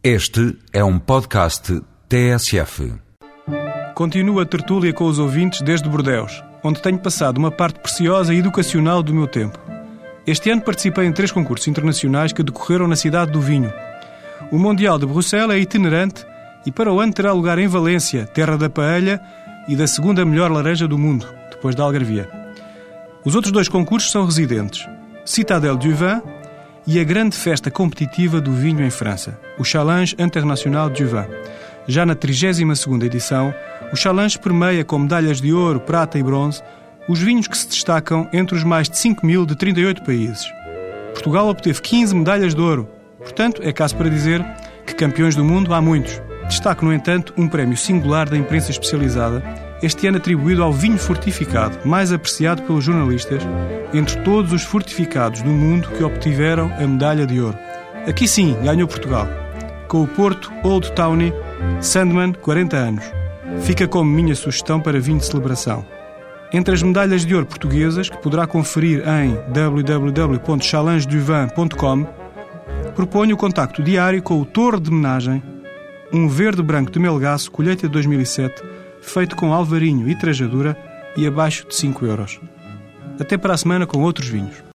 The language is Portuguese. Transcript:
Este é um podcast TSF. Continuo a tertúlia com os ouvintes desde Bordeus, onde tenho passado uma parte preciosa e educacional do meu tempo. Este ano participei em três concursos internacionais que decorreram na cidade do vinho. O Mundial de Bruxelas é itinerante e para o ano terá lugar em Valência, terra da paella e da segunda melhor laranja do mundo, depois da Algarvia. Os outros dois concursos são residentes: Citadel du Vin e a grande festa competitiva do vinho em França, o Challenge International du Vin. Já na 32ª edição, o Challenge permeia com medalhas de ouro, prata e bronze os vinhos que se destacam entre os mais de 5 mil de 38 países. Portugal obteve 15 medalhas de ouro, portanto, é caso para dizer que campeões do mundo há muitos. Destaco, no entanto, um prémio singular da imprensa especializada, este ano atribuído ao vinho fortificado, mais apreciado pelos jornalistas, entre todos os fortificados do mundo que obtiveram a medalha de ouro. Aqui sim ganhou Portugal, com o Porto Old Townie Sandman 40 anos. Fica como minha sugestão para vinho de celebração. Entre as medalhas de ouro portuguesas, que poderá conferir em www.challengeduvin.com, proponho o contacto diário com o Torre de Menagem, um verde branco de melgaço, colheita de 2007, feito com alvarinho e trajadura e abaixo de 5 euros. Até para a semana com outros vinhos.